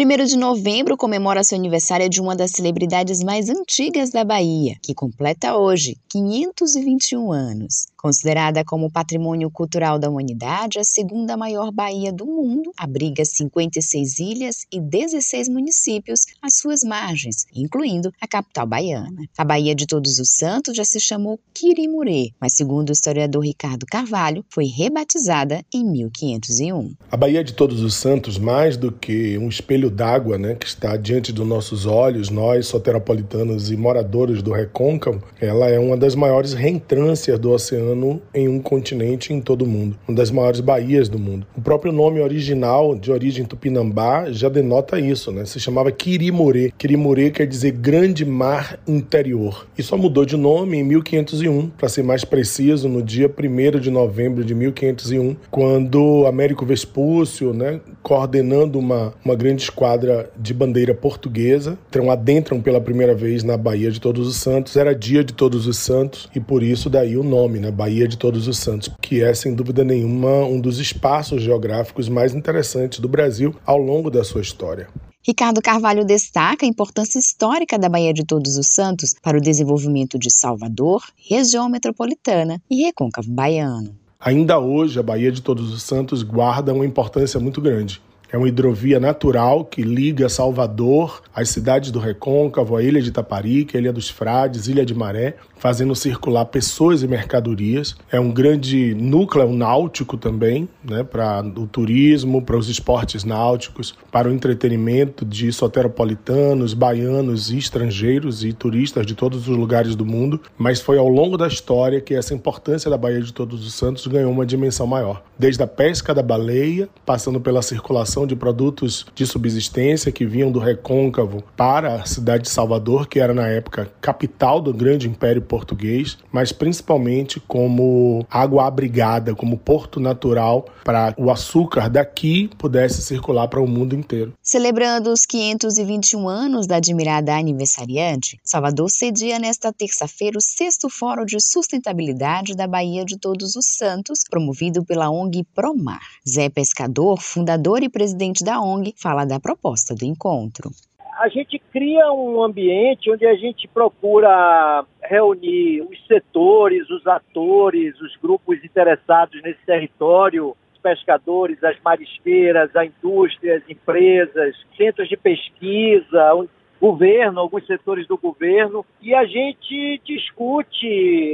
1 de novembro comemora seu aniversário de uma das celebridades mais antigas da Bahia, que completa hoje 521 anos. Considerada como patrimônio cultural da humanidade, a segunda maior baía do mundo, abriga 56 ilhas e 16 municípios às suas margens, incluindo a capital baiana. A Baía de Todos os Santos já se chamou Quirimurê, mas segundo o historiador Ricardo Carvalho, foi rebatizada em 1501. A Baía de Todos os Santos, mais do que um espelho d'água né, que está diante dos nossos olhos, nós soteropolitanos e moradores do Recôncavo, ela é uma das maiores reentrâncias do oceano em um continente em todo o mundo, uma das maiores baías do mundo. O próprio nome original, de origem tupinambá, já denota isso, né? Se chamava Quirimurê. Quirimurê quer dizer Grande Mar Interior. E só mudou de nome em 1501, para ser mais preciso, no dia 1 de novembro de 1501, quando Américo Vespúcio, né, coordenando uma, uma grande esquadra de bandeira portuguesa, então adentram pela primeira vez na Baía de Todos os Santos. Era dia de Todos os Santos e por isso daí o nome, né? Baía de Todos os Santos, que é, sem dúvida nenhuma, um dos espaços geográficos mais interessantes do Brasil ao longo da sua história. Ricardo Carvalho destaca a importância histórica da Baía de Todos os Santos para o desenvolvimento de Salvador, região metropolitana e recôncavo baiano. Ainda hoje, a Baía de Todos os Santos guarda uma importância muito grande. É uma hidrovia natural que liga Salvador às cidades do Recôncavo, a Ilha de Itaparica, a Ilha dos Frades, Ilha de Maré, fazendo circular pessoas e mercadorias. É um grande núcleo náutico também, né, para o turismo, para os esportes náuticos, para o entretenimento de soteropolitanos, baianos e estrangeiros e turistas de todos os lugares do mundo. Mas foi ao longo da história que essa importância da Baía de Todos os Santos ganhou uma dimensão maior. Desde a pesca da baleia, passando pela circulação de produtos de subsistência que vinham do recôncavo para a cidade de Salvador, que era na época capital do grande império português, mas principalmente como água abrigada, como porto natural para o açúcar daqui pudesse circular para o mundo inteiro. Celebrando os 521 anos da admirada aniversariante, Salvador cedia nesta terça-feira o sexto Fórum de Sustentabilidade da Baía de Todos os Santos, promovido pela ONG Promar. Zé Pescador, fundador e presidente da ONG, fala da proposta do encontro. A gente cria um ambiente onde a gente procura reunir os setores, os atores, os grupos interessados nesse território, os pescadores, as marisqueiras, a indústria, as empresas, centros de pesquisa, governo, alguns setores do governo, e a gente discute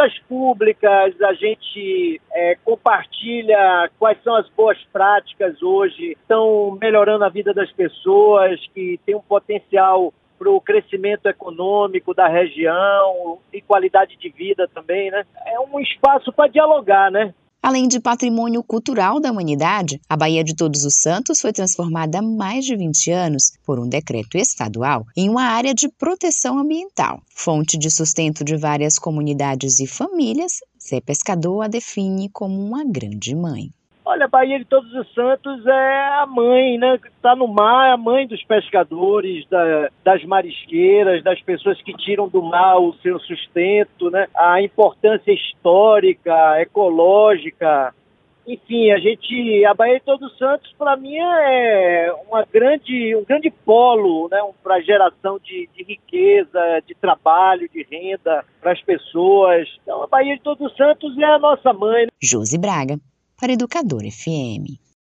políticas públicas, a gente é, compartilha quais são as boas práticas hoje, estão melhorando a vida das pessoas, que tem um potencial para o crescimento econômico da região e qualidade de vida também, né? É um espaço para dialogar, né? Além de patrimônio cultural da humanidade, a Baía de Todos os Santos foi transformada há mais de 20 anos, por um decreto estadual, em uma área de proteção ambiental. Fonte de sustento de várias comunidades e famílias, Zé Pescador a define como uma grande mãe. Olha, Bahia de Todos os Santos é a mãe, né? Está no mar, é a mãe dos pescadores, da, das marisqueiras, das pessoas que tiram do mar o seu sustento, né? A importância histórica, ecológica. Enfim, a gente, a Bahia de Todos os Santos, para mim, é uma grande, um grande polo, né? Para geração de, de riqueza, de trabalho, de renda para as pessoas. Então, a Bahia de Todos os Santos é a nossa mãe. Né? Josi Braga para Educador FM.